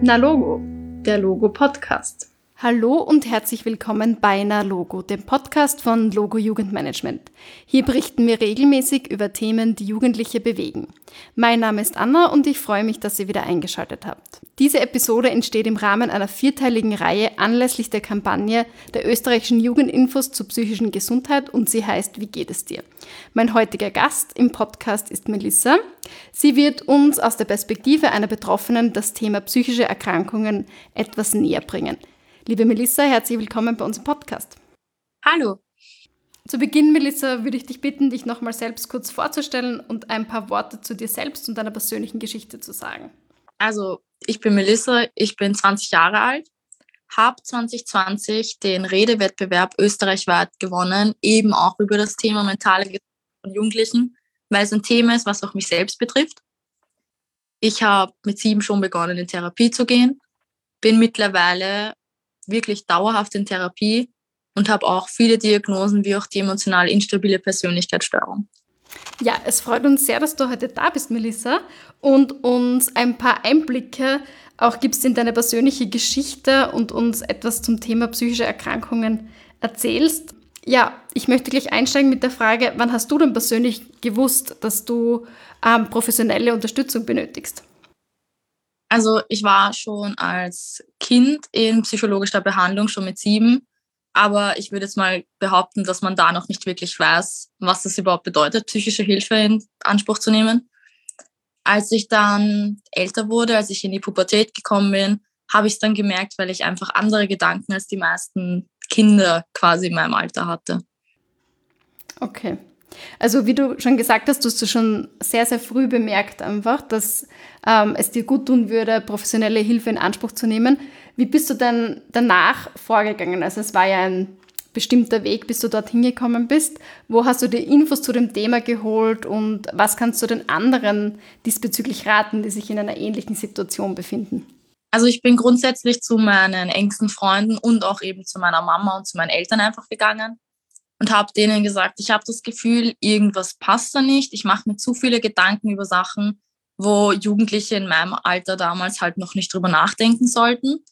Na Logo, der Logo Podcast. Hallo und herzlich willkommen bei Na Logo, dem Podcast von Logo Jugendmanagement. Hier berichten wir regelmäßig über Themen, die Jugendliche bewegen. Mein Name ist Anna und ich freue mich, dass ihr wieder eingeschaltet habt. Diese Episode entsteht im Rahmen einer vierteiligen Reihe anlässlich der Kampagne der österreichischen Jugendinfos zur psychischen Gesundheit und sie heißt Wie geht es dir? Mein heutiger Gast im Podcast ist Melissa. Sie wird uns aus der Perspektive einer Betroffenen das Thema psychische Erkrankungen etwas näher bringen. Liebe Melissa, herzlich willkommen bei unserem Podcast. Hallo. Zu Beginn, Melissa, würde ich dich bitten, dich nochmal selbst kurz vorzustellen und ein paar Worte zu dir selbst und deiner persönlichen Geschichte zu sagen. Also, ich bin Melissa, ich bin 20 Jahre alt, habe 2020 den Redewettbewerb österreichweit gewonnen, eben auch über das Thema mentale Gesundheit von Jugendlichen, weil es ein Thema ist, was auch mich selbst betrifft. Ich habe mit sieben schon begonnen, in Therapie zu gehen, bin mittlerweile wirklich dauerhaft in Therapie und habe auch viele Diagnosen wie auch die emotional instabile Persönlichkeitsstörung. Ja, es freut uns sehr, dass du heute da bist, Melissa, und uns ein paar Einblicke auch gibst in deine persönliche Geschichte und uns etwas zum Thema psychische Erkrankungen erzählst. Ja, ich möchte gleich einsteigen mit der Frage, wann hast du denn persönlich gewusst, dass du ähm, professionelle Unterstützung benötigst? Also ich war schon als Kind in psychologischer Behandlung, schon mit sieben. Aber ich würde jetzt mal behaupten, dass man da noch nicht wirklich weiß, was das überhaupt bedeutet, psychische Hilfe in Anspruch zu nehmen. Als ich dann älter wurde, als ich in die Pubertät gekommen bin, habe ich es dann gemerkt, weil ich einfach andere Gedanken als die meisten Kinder quasi in meinem Alter hatte. Okay. Also wie du schon gesagt hast, du hast du schon sehr, sehr früh bemerkt einfach, dass ähm, es dir gut tun würde, professionelle Hilfe in Anspruch zu nehmen. Wie bist du denn danach vorgegangen? Also es war ja ein bestimmter Weg, bis du dorthin gekommen bist. Wo hast du dir Infos zu dem Thema geholt und was kannst du den anderen diesbezüglich raten, die sich in einer ähnlichen Situation befinden? Also ich bin grundsätzlich zu meinen engsten Freunden und auch eben zu meiner Mama und zu meinen Eltern einfach gegangen und habe denen gesagt, ich habe das Gefühl, irgendwas passt da nicht. Ich mache mir zu viele Gedanken über Sachen, wo Jugendliche in meinem Alter damals halt noch nicht drüber nachdenken sollten.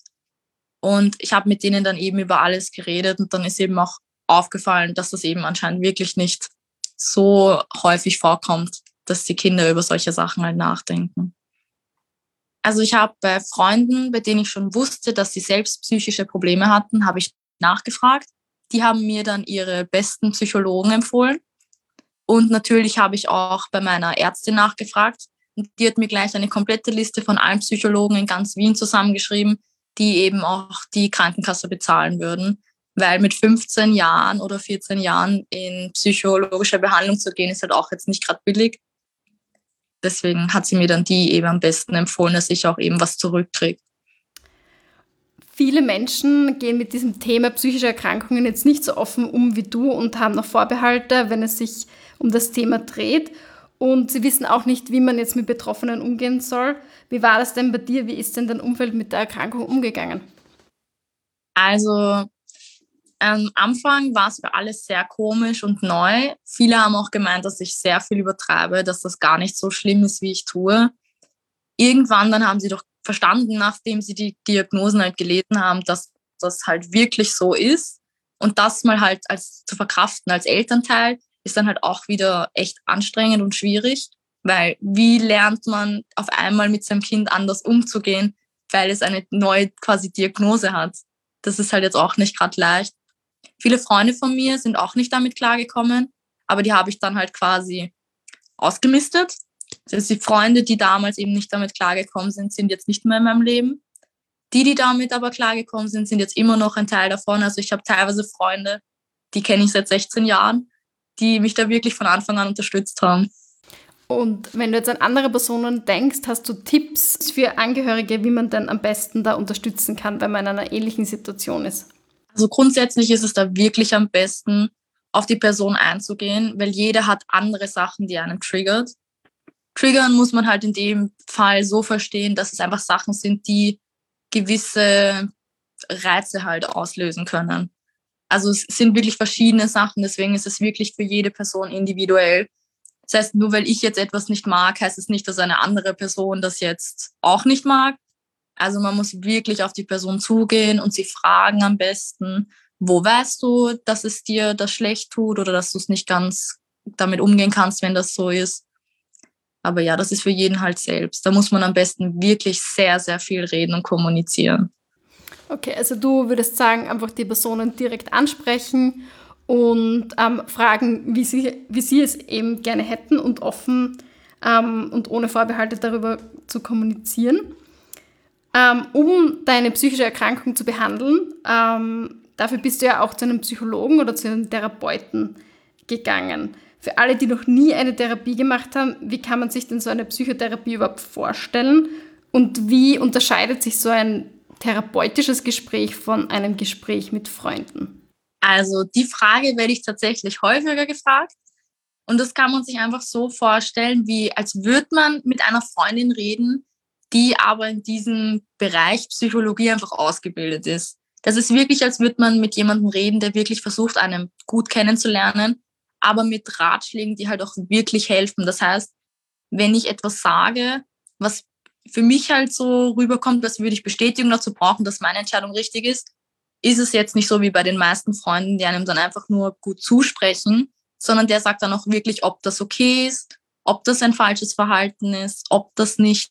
Und ich habe mit denen dann eben über alles geredet und dann ist eben auch aufgefallen, dass das eben anscheinend wirklich nicht so häufig vorkommt, dass die Kinder über solche Sachen halt nachdenken. Also ich habe bei Freunden, bei denen ich schon wusste, dass sie selbst psychische Probleme hatten, habe ich nachgefragt die haben mir dann ihre besten Psychologen empfohlen. Und natürlich habe ich auch bei meiner Ärztin nachgefragt. Und die hat mir gleich eine komplette Liste von allen Psychologen in ganz Wien zusammengeschrieben, die eben auch die Krankenkasse bezahlen würden. Weil mit 15 Jahren oder 14 Jahren in psychologische Behandlung zu gehen, ist halt auch jetzt nicht gerade billig. Deswegen hat sie mir dann die eben am besten empfohlen, dass ich auch eben was zurückkriege. Viele Menschen gehen mit diesem Thema psychische Erkrankungen jetzt nicht so offen um wie du und haben noch Vorbehalte, wenn es sich um das Thema dreht. Und sie wissen auch nicht, wie man jetzt mit Betroffenen umgehen soll. Wie war das denn bei dir? Wie ist denn dein Umfeld mit der Erkrankung umgegangen? Also am Anfang war es für alle sehr komisch und neu. Viele haben auch gemeint, dass ich sehr viel übertreibe, dass das gar nicht so schlimm ist, wie ich tue. Irgendwann dann haben sie doch verstanden, nachdem sie die Diagnosen halt gelesen haben, dass das halt wirklich so ist. Und das mal halt als zu verkraften als Elternteil ist dann halt auch wieder echt anstrengend und schwierig, weil wie lernt man auf einmal mit seinem Kind anders umzugehen, weil es eine neue quasi Diagnose hat. Das ist halt jetzt auch nicht gerade leicht. Viele Freunde von mir sind auch nicht damit klargekommen, aber die habe ich dann halt quasi ausgemistet also die Freunde, die damals eben nicht damit klargekommen sind, sind jetzt nicht mehr in meinem Leben. Die, die damit aber klargekommen sind, sind jetzt immer noch ein Teil davon. Also ich habe teilweise Freunde, die kenne ich seit 16 Jahren, die mich da wirklich von Anfang an unterstützt haben. Und wenn du jetzt an andere Personen denkst, hast du Tipps für Angehörige, wie man dann am besten da unterstützen kann, wenn man in einer ähnlichen Situation ist? Also grundsätzlich ist es da wirklich am besten, auf die Person einzugehen, weil jeder hat andere Sachen, die einen triggert. Triggern muss man halt in dem Fall so verstehen, dass es einfach Sachen sind, die gewisse Reize halt auslösen können. Also es sind wirklich verschiedene Sachen, deswegen ist es wirklich für jede Person individuell. Das heißt, nur weil ich jetzt etwas nicht mag, heißt es nicht, dass eine andere Person das jetzt auch nicht mag. Also man muss wirklich auf die Person zugehen und sie fragen am besten, wo weißt du, dass es dir das schlecht tut oder dass du es nicht ganz damit umgehen kannst, wenn das so ist. Aber ja, das ist für jeden halt selbst. Da muss man am besten wirklich sehr, sehr viel reden und kommunizieren. Okay, also du würdest sagen, einfach die Personen direkt ansprechen und ähm, fragen, wie sie, wie sie es eben gerne hätten und offen ähm, und ohne Vorbehalte darüber zu kommunizieren. Ähm, um deine psychische Erkrankung zu behandeln, ähm, dafür bist du ja auch zu einem Psychologen oder zu einem Therapeuten gegangen. Für alle, die noch nie eine Therapie gemacht haben, wie kann man sich denn so eine Psychotherapie überhaupt vorstellen? Und wie unterscheidet sich so ein therapeutisches Gespräch von einem Gespräch mit Freunden? Also die Frage werde ich tatsächlich häufiger gefragt. Und das kann man sich einfach so vorstellen, wie als würde man mit einer Freundin reden, die aber in diesem Bereich Psychologie einfach ausgebildet ist. Das ist wirklich, als würde man mit jemandem reden, der wirklich versucht, einen gut kennenzulernen aber mit Ratschlägen, die halt auch wirklich helfen. Das heißt, wenn ich etwas sage, was für mich halt so rüberkommt, als würde ich Bestätigung dazu brauchen, dass meine Entscheidung richtig ist, ist es jetzt nicht so wie bei den meisten Freunden, die einem dann einfach nur gut zusprechen, sondern der sagt dann auch wirklich, ob das okay ist, ob das ein falsches Verhalten ist, ob das nicht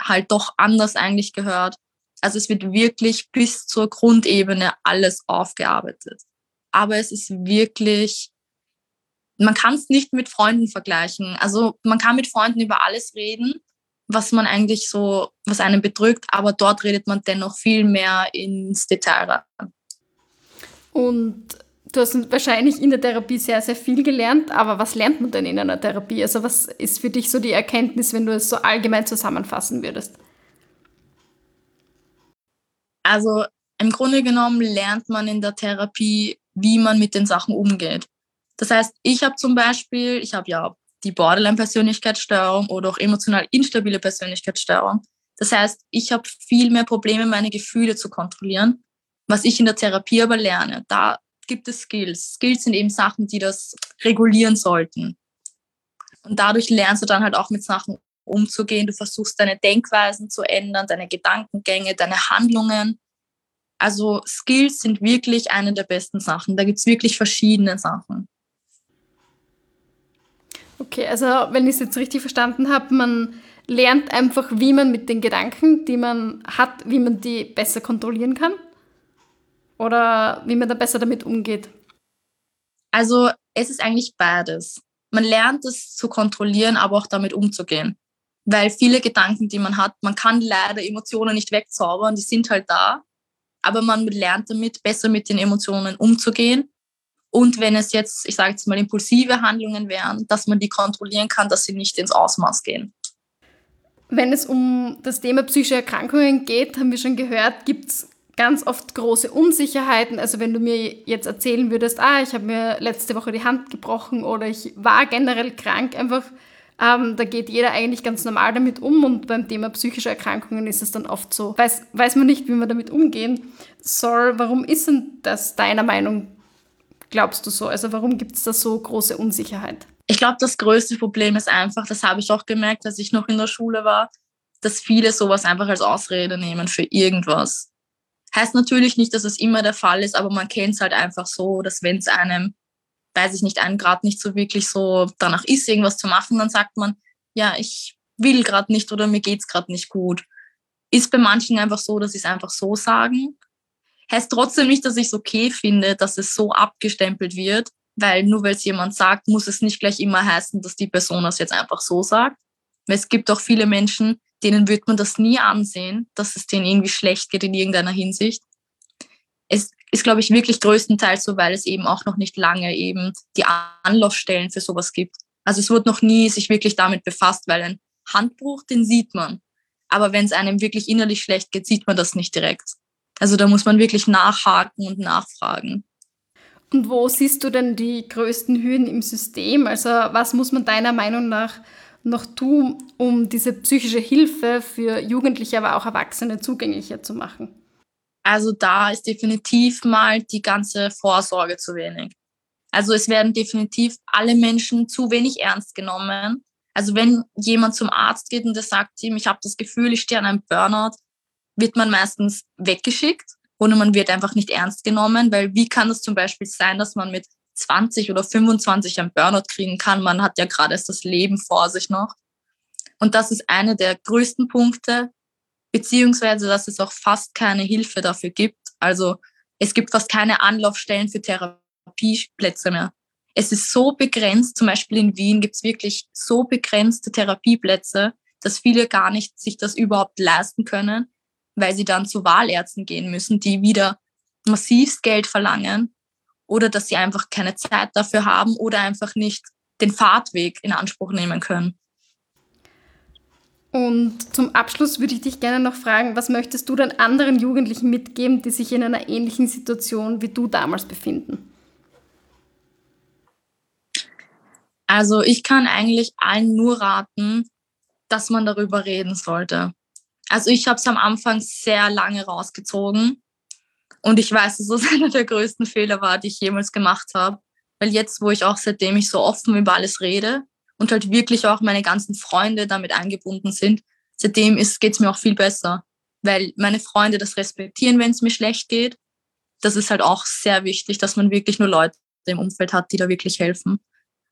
halt doch anders eigentlich gehört. Also es wird wirklich bis zur Grundebene alles aufgearbeitet. Aber es ist wirklich man kann es nicht mit Freunden vergleichen. Also man kann mit Freunden über alles reden, was man eigentlich so, was einen bedrückt, aber dort redet man dennoch viel mehr ins Detail rein. Und du hast wahrscheinlich in der Therapie sehr, sehr viel gelernt, aber was lernt man denn in einer Therapie? Also was ist für dich so die Erkenntnis, wenn du es so allgemein zusammenfassen würdest? Also im Grunde genommen lernt man in der Therapie, wie man mit den Sachen umgeht. Das heißt, ich habe zum Beispiel, ich habe ja die Borderline-Persönlichkeitsstörung oder auch emotional instabile Persönlichkeitsstörung. Das heißt, ich habe viel mehr Probleme, meine Gefühle zu kontrollieren, was ich in der Therapie aber lerne. Da gibt es Skills. Skills sind eben Sachen, die das regulieren sollten. Und dadurch lernst du dann halt auch mit Sachen umzugehen. Du versuchst deine Denkweisen zu ändern, deine Gedankengänge, deine Handlungen. Also Skills sind wirklich eine der besten Sachen. Da gibt es wirklich verschiedene Sachen. Okay, also wenn ich es jetzt richtig verstanden habe, man lernt einfach, wie man mit den Gedanken, die man hat, wie man die besser kontrollieren kann? Oder wie man da besser damit umgeht? Also es ist eigentlich beides. Man lernt es zu kontrollieren, aber auch damit umzugehen. Weil viele Gedanken, die man hat, man kann leider Emotionen nicht wegzaubern, die sind halt da. Aber man lernt damit, besser mit den Emotionen umzugehen und wenn es jetzt, ich sage jetzt mal, impulsive Handlungen wären, dass man die kontrollieren kann, dass sie nicht ins Ausmaß gehen. Wenn es um das Thema psychische Erkrankungen geht, haben wir schon gehört, gibt es ganz oft große Unsicherheiten. Also wenn du mir jetzt erzählen würdest, ah, ich habe mir letzte Woche die Hand gebrochen oder ich war generell krank, einfach, ähm, da geht jeder eigentlich ganz normal damit um und beim Thema psychische Erkrankungen ist es dann oft so, weiß, weiß man nicht, wie man damit umgehen soll. Warum ist denn das deiner Meinung glaubst du so? Also warum gibt es da so große Unsicherheit? Ich glaube, das größte Problem ist einfach, das habe ich auch gemerkt, als ich noch in der Schule war, dass viele sowas einfach als Ausrede nehmen für irgendwas. Heißt natürlich nicht, dass es immer der Fall ist, aber man kennt es halt einfach so, dass wenn es einem, weiß ich nicht, einem gerade nicht so wirklich so danach ist, irgendwas zu machen, dann sagt man, ja, ich will gerade nicht oder mir geht es gerade nicht gut. Ist bei manchen einfach so, dass sie es einfach so sagen. Heißt trotzdem nicht, dass ich es okay finde, dass es so abgestempelt wird, weil nur weil es jemand sagt, muss es nicht gleich immer heißen, dass die Person das jetzt einfach so sagt. Es gibt auch viele Menschen, denen wird man das nie ansehen, dass es denen irgendwie schlecht geht in irgendeiner Hinsicht. Es ist, glaube ich, wirklich größtenteils so, weil es eben auch noch nicht lange eben die Anlaufstellen für sowas gibt. Also es wurde noch nie sich wirklich damit befasst, weil ein Handbruch, den sieht man. Aber wenn es einem wirklich innerlich schlecht geht, sieht man das nicht direkt. Also da muss man wirklich nachhaken und nachfragen. Und wo siehst du denn die größten Hürden im System? Also was muss man deiner Meinung nach noch tun, um diese psychische Hilfe für Jugendliche, aber auch Erwachsene zugänglicher zu machen? Also da ist definitiv mal die ganze Vorsorge zu wenig. Also es werden definitiv alle Menschen zu wenig ernst genommen. Also wenn jemand zum Arzt geht und der sagt ihm, ich habe das Gefühl, ich stehe an einem Burnout, wird man meistens weggeschickt oder man wird einfach nicht ernst genommen, weil wie kann es zum Beispiel sein, dass man mit 20 oder 25 einen Burnout kriegen kann? Man hat ja gerade erst das Leben vor sich noch. Und das ist einer der größten Punkte, beziehungsweise dass es auch fast keine Hilfe dafür gibt. Also es gibt fast keine Anlaufstellen für Therapieplätze mehr. Es ist so begrenzt, zum Beispiel in Wien gibt es wirklich so begrenzte Therapieplätze, dass viele gar nicht sich das überhaupt leisten können, weil sie dann zu Wahlärzten gehen müssen, die wieder massivst Geld verlangen oder dass sie einfach keine Zeit dafür haben oder einfach nicht den Fahrtweg in Anspruch nehmen können. Und zum Abschluss würde ich dich gerne noch fragen, was möchtest du denn anderen Jugendlichen mitgeben, die sich in einer ähnlichen Situation wie du damals befinden? Also ich kann eigentlich allen nur raten, dass man darüber reden sollte. Also ich habe es am Anfang sehr lange rausgezogen und ich weiß, dass das einer der größten Fehler war, die ich jemals gemacht habe. Weil jetzt, wo ich auch seitdem ich so offen über alles rede und halt wirklich auch meine ganzen Freunde damit eingebunden sind, seitdem geht es mir auch viel besser. Weil meine Freunde das respektieren, wenn es mir schlecht geht. Das ist halt auch sehr wichtig, dass man wirklich nur Leute im Umfeld hat, die da wirklich helfen.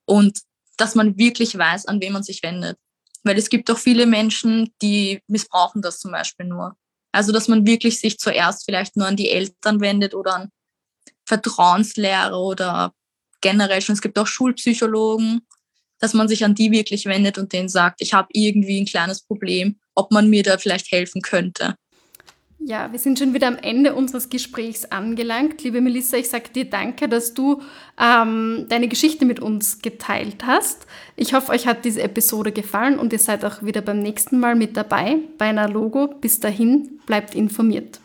Und dass man wirklich weiß, an wen man sich wendet. Weil es gibt auch viele Menschen, die missbrauchen das zum Beispiel nur. Also, dass man wirklich sich zuerst vielleicht nur an die Eltern wendet oder an Vertrauenslehrer oder generell schon, es gibt auch Schulpsychologen, dass man sich an die wirklich wendet und denen sagt, ich habe irgendwie ein kleines Problem, ob man mir da vielleicht helfen könnte. Ja, wir sind schon wieder am Ende unseres Gesprächs angelangt. Liebe Melissa, ich sage dir danke, dass du ähm, deine Geschichte mit uns geteilt hast. Ich hoffe, euch hat diese Episode gefallen und ihr seid auch wieder beim nächsten Mal mit dabei bei einer Logo. Bis dahin, bleibt informiert.